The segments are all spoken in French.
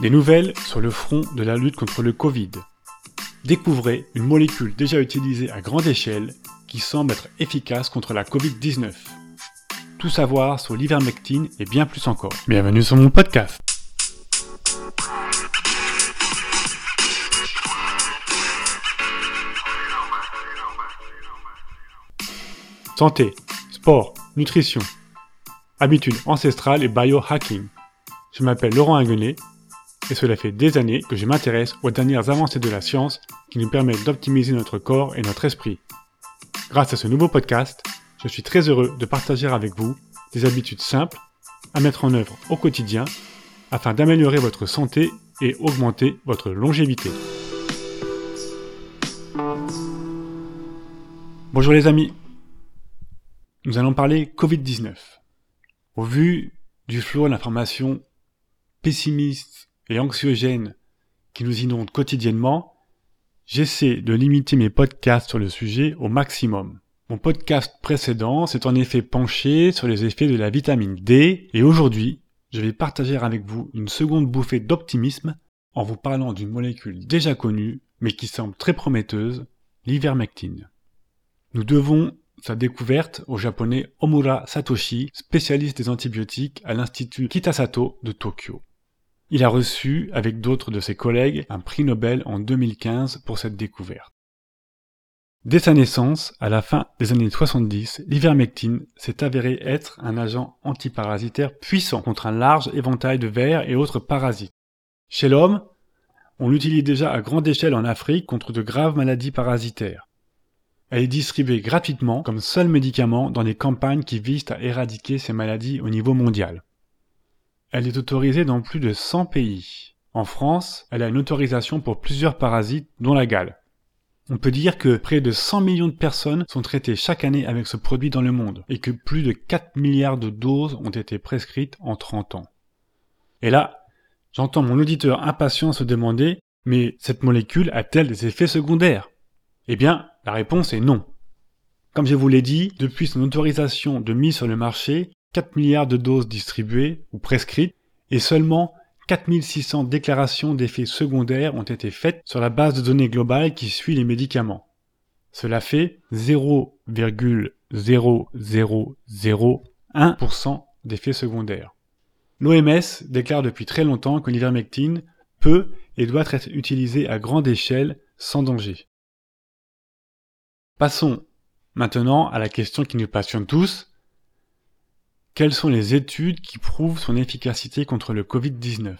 Des nouvelles sur le front de la lutte contre le Covid. Découvrez une molécule déjà utilisée à grande échelle qui semble être efficace contre la Covid-19. Tout savoir sur l'ivermectine et bien plus encore. Bienvenue sur mon podcast. Santé, sport, nutrition, habitudes ancestrales et biohacking. Je m'appelle Laurent Aguenet et cela fait des années que je m'intéresse aux dernières avancées de la science qui nous permettent d'optimiser notre corps et notre esprit. Grâce à ce nouveau podcast, je suis très heureux de partager avec vous des habitudes simples à mettre en œuvre au quotidien afin d'améliorer votre santé et augmenter votre longévité. Bonjour les amis, nous allons parler Covid-19. Au vu du flot d'informations pessimistes et anxiogènes qui nous inondent quotidiennement, j'essaie de limiter mes podcasts sur le sujet au maximum. Mon podcast précédent s'est en effet penché sur les effets de la vitamine D et aujourd'hui, je vais partager avec vous une seconde bouffée d'optimisme en vous parlant d'une molécule déjà connue mais qui semble très prometteuse, l'ivermectine. Nous devons sa découverte au japonais Omura Satoshi, spécialiste des antibiotiques à l'Institut Kitasato de Tokyo. Il a reçu, avec d'autres de ses collègues, un prix Nobel en 2015 pour cette découverte. Dès sa naissance, à la fin des années 70, l'ivermectine s'est avéré être un agent antiparasitaire puissant contre un large éventail de vers et autres parasites. Chez l'homme, on l'utilise déjà à grande échelle en Afrique contre de graves maladies parasitaires. Elle est distribuée gratuitement comme seul médicament dans des campagnes qui visent à éradiquer ces maladies au niveau mondial. Elle est autorisée dans plus de 100 pays. En France, elle a une autorisation pour plusieurs parasites, dont la gale. On peut dire que près de 100 millions de personnes sont traitées chaque année avec ce produit dans le monde et que plus de 4 milliards de doses ont été prescrites en 30 ans. Et là, j'entends mon auditeur impatient se demander mais cette molécule a-t-elle des effets secondaires? Eh bien, la réponse est non. Comme je vous l'ai dit, depuis son autorisation de mise sur le marché, 4 milliards de doses distribuées ou prescrites et seulement 4600 déclarations d'effets secondaires ont été faites sur la base de données globale qui suit les médicaments. Cela fait 0,0001% d'effets secondaires. L'OMS déclare depuis très longtemps que l'ivermectine peut et doit être utilisé à grande échelle sans danger. Passons maintenant à la question qui nous passionne tous. Quelles sont les études qui prouvent son efficacité contre le Covid-19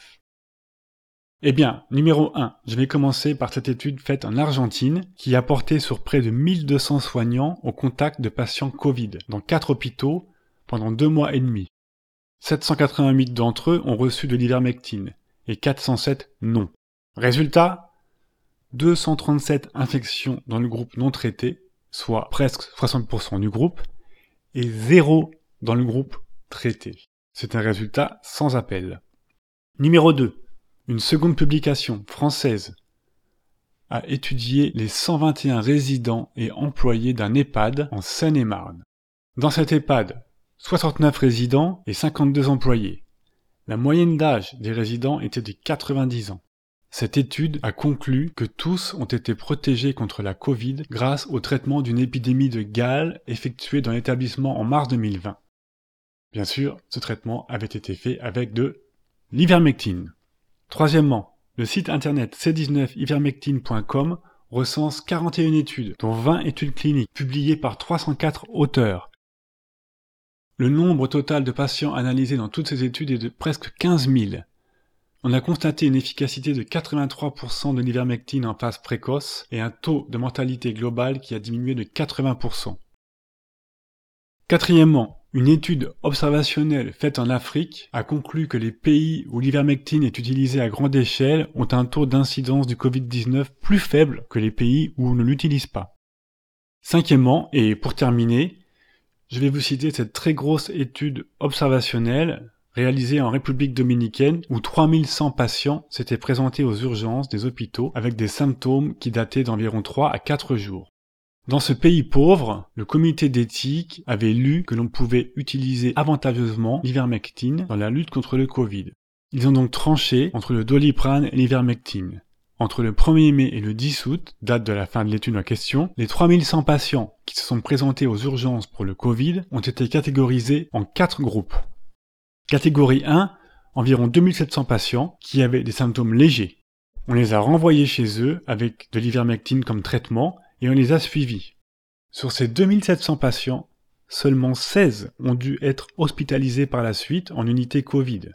Eh bien, numéro 1, je vais commencer par cette étude faite en Argentine qui a porté sur près de 1200 soignants au contact de patients Covid dans 4 hôpitaux pendant 2 mois et demi. 788 d'entre eux ont reçu de l'ivermectine et 407 non. Résultat 237 infections dans le groupe non traité soit presque 60% du groupe, et zéro dans le groupe traité. C'est un résultat sans appel. Numéro 2. Une seconde publication française a étudié les 121 résidents et employés d'un EHPAD en Seine-et-Marne. Dans cet EHPAD, 69 résidents et 52 employés. La moyenne d'âge des résidents était de 90 ans. Cette étude a conclu que tous ont été protégés contre la Covid grâce au traitement d'une épidémie de gale effectuée dans l'établissement en mars 2020. Bien sûr, ce traitement avait été fait avec de l'ivermectine. Troisièmement, le site internet c19ivermectine.com recense 41 études, dont 20 études cliniques publiées par 304 auteurs. Le nombre total de patients analysés dans toutes ces études est de presque 15 000. On a constaté une efficacité de 83% de l'ivermectine en phase précoce et un taux de mortalité globale qui a diminué de 80%. Quatrièmement, une étude observationnelle faite en Afrique a conclu que les pays où l'ivermectine est utilisée à grande échelle ont un taux d'incidence du Covid-19 plus faible que les pays où on ne l'utilise pas. Cinquièmement, et pour terminer, je vais vous citer cette très grosse étude observationnelle réalisé en République dominicaine où 3100 patients s'étaient présentés aux urgences des hôpitaux avec des symptômes qui dataient d'environ 3 à 4 jours. Dans ce pays pauvre, le comité d'éthique avait lu que l'on pouvait utiliser avantageusement l'ivermectine dans la lutte contre le Covid. Ils ont donc tranché entre le doliprane et l'ivermectine. Entre le 1er mai et le 10 août, date de la fin de l'étude en question, les 3100 patients qui se sont présentés aux urgences pour le Covid ont été catégorisés en quatre groupes. Catégorie 1, environ 2700 patients qui avaient des symptômes légers. On les a renvoyés chez eux avec de l'ivermectine comme traitement et on les a suivis. Sur ces 2700 patients, seulement 16 ont dû être hospitalisés par la suite en unité Covid,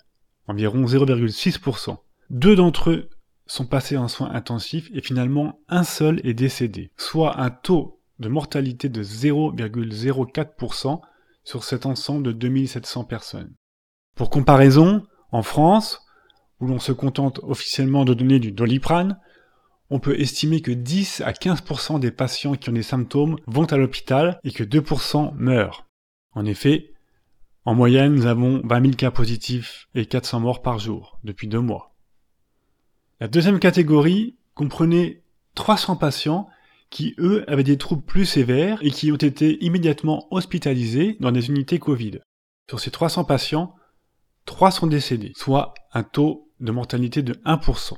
environ 0,6%. Deux d'entre eux sont passés en soins intensifs et finalement un seul est décédé, soit un taux de mortalité de 0,04% sur cet ensemble de 2700 personnes. Pour comparaison, en France, où l'on se contente officiellement de donner du doliprane, on peut estimer que 10 à 15% des patients qui ont des symptômes vont à l'hôpital et que 2% meurent. En effet, en moyenne, nous avons 20 000 cas positifs et 400 morts par jour depuis deux mois. La deuxième catégorie comprenait 300 patients qui, eux, avaient des troubles plus sévères et qui ont été immédiatement hospitalisés dans des unités Covid. Sur ces 300 patients, 3 sont décédés, soit un taux de mortalité de 1%.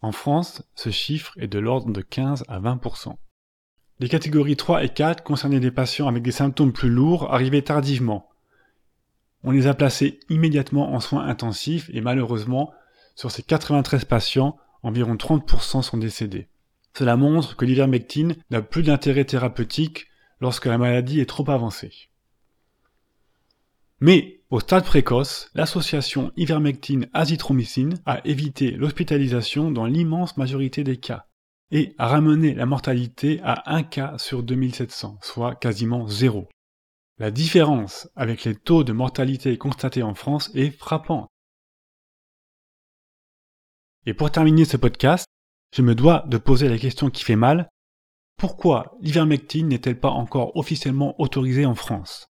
En France, ce chiffre est de l'ordre de 15 à 20%. Les catégories 3 et 4 concernaient des patients avec des symptômes plus lourds arrivés tardivement. On les a placés immédiatement en soins intensifs et malheureusement, sur ces 93 patients, environ 30% sont décédés. Cela montre que l'ivermectine n'a plus d'intérêt thérapeutique lorsque la maladie est trop avancée. Mais, au stade précoce, l'association ivermectine-azithromycine a évité l'hospitalisation dans l'immense majorité des cas et a ramené la mortalité à 1 cas sur 2700, soit quasiment zéro. La différence avec les taux de mortalité constatés en France est frappante. Et pour terminer ce podcast, je me dois de poser la question qui fait mal. Pourquoi l'ivermectine n'est-elle pas encore officiellement autorisée en France?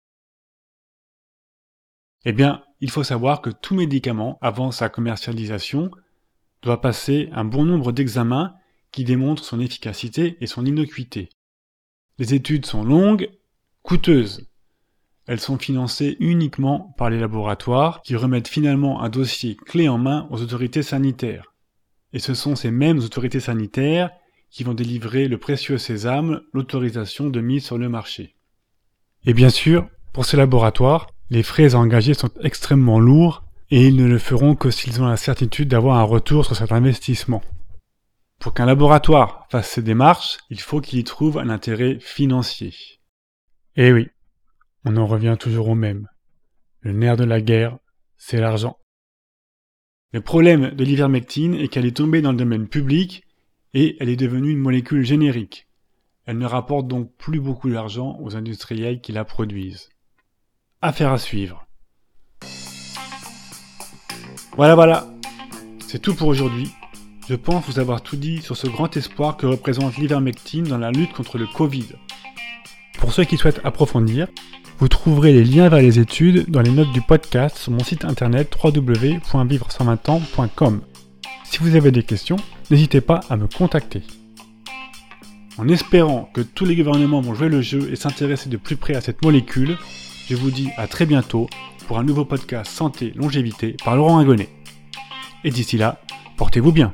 Eh bien, il faut savoir que tout médicament, avant sa commercialisation, doit passer un bon nombre d'examens qui démontrent son efficacité et son innocuité. Les études sont longues, coûteuses. Elles sont financées uniquement par les laboratoires qui remettent finalement un dossier clé en main aux autorités sanitaires. Et ce sont ces mêmes autorités sanitaires qui vont délivrer le précieux sésame, l'autorisation de mise sur le marché. Et bien sûr, pour ces laboratoires, les frais à engager sont extrêmement lourds et ils ne le feront que s'ils ont la certitude d'avoir un retour sur cet investissement. Pour qu'un laboratoire fasse ces démarches, il faut qu'il y trouve un intérêt financier. Eh oui, on en revient toujours au même. Le nerf de la guerre, c'est l'argent. Le problème de l'ivermectine est qu'elle est tombée dans le domaine public et elle est devenue une molécule générique. Elle ne rapporte donc plus beaucoup d'argent aux industriels qui la produisent. Affaire à suivre. Voilà, voilà. C'est tout pour aujourd'hui. Je pense vous avoir tout dit sur ce grand espoir que représente l'ivermectine dans la lutte contre le Covid. Pour ceux qui souhaitent approfondir, vous trouverez les liens vers les études dans les notes du podcast sur mon site internet www.vivre120ans.com. Si vous avez des questions, n'hésitez pas à me contacter. En espérant que tous les gouvernements vont jouer le jeu et s'intéresser de plus près à cette molécule, je vous dis à très bientôt pour un nouveau podcast Santé Longévité par Laurent Agonnet. Et d'ici là, portez-vous bien.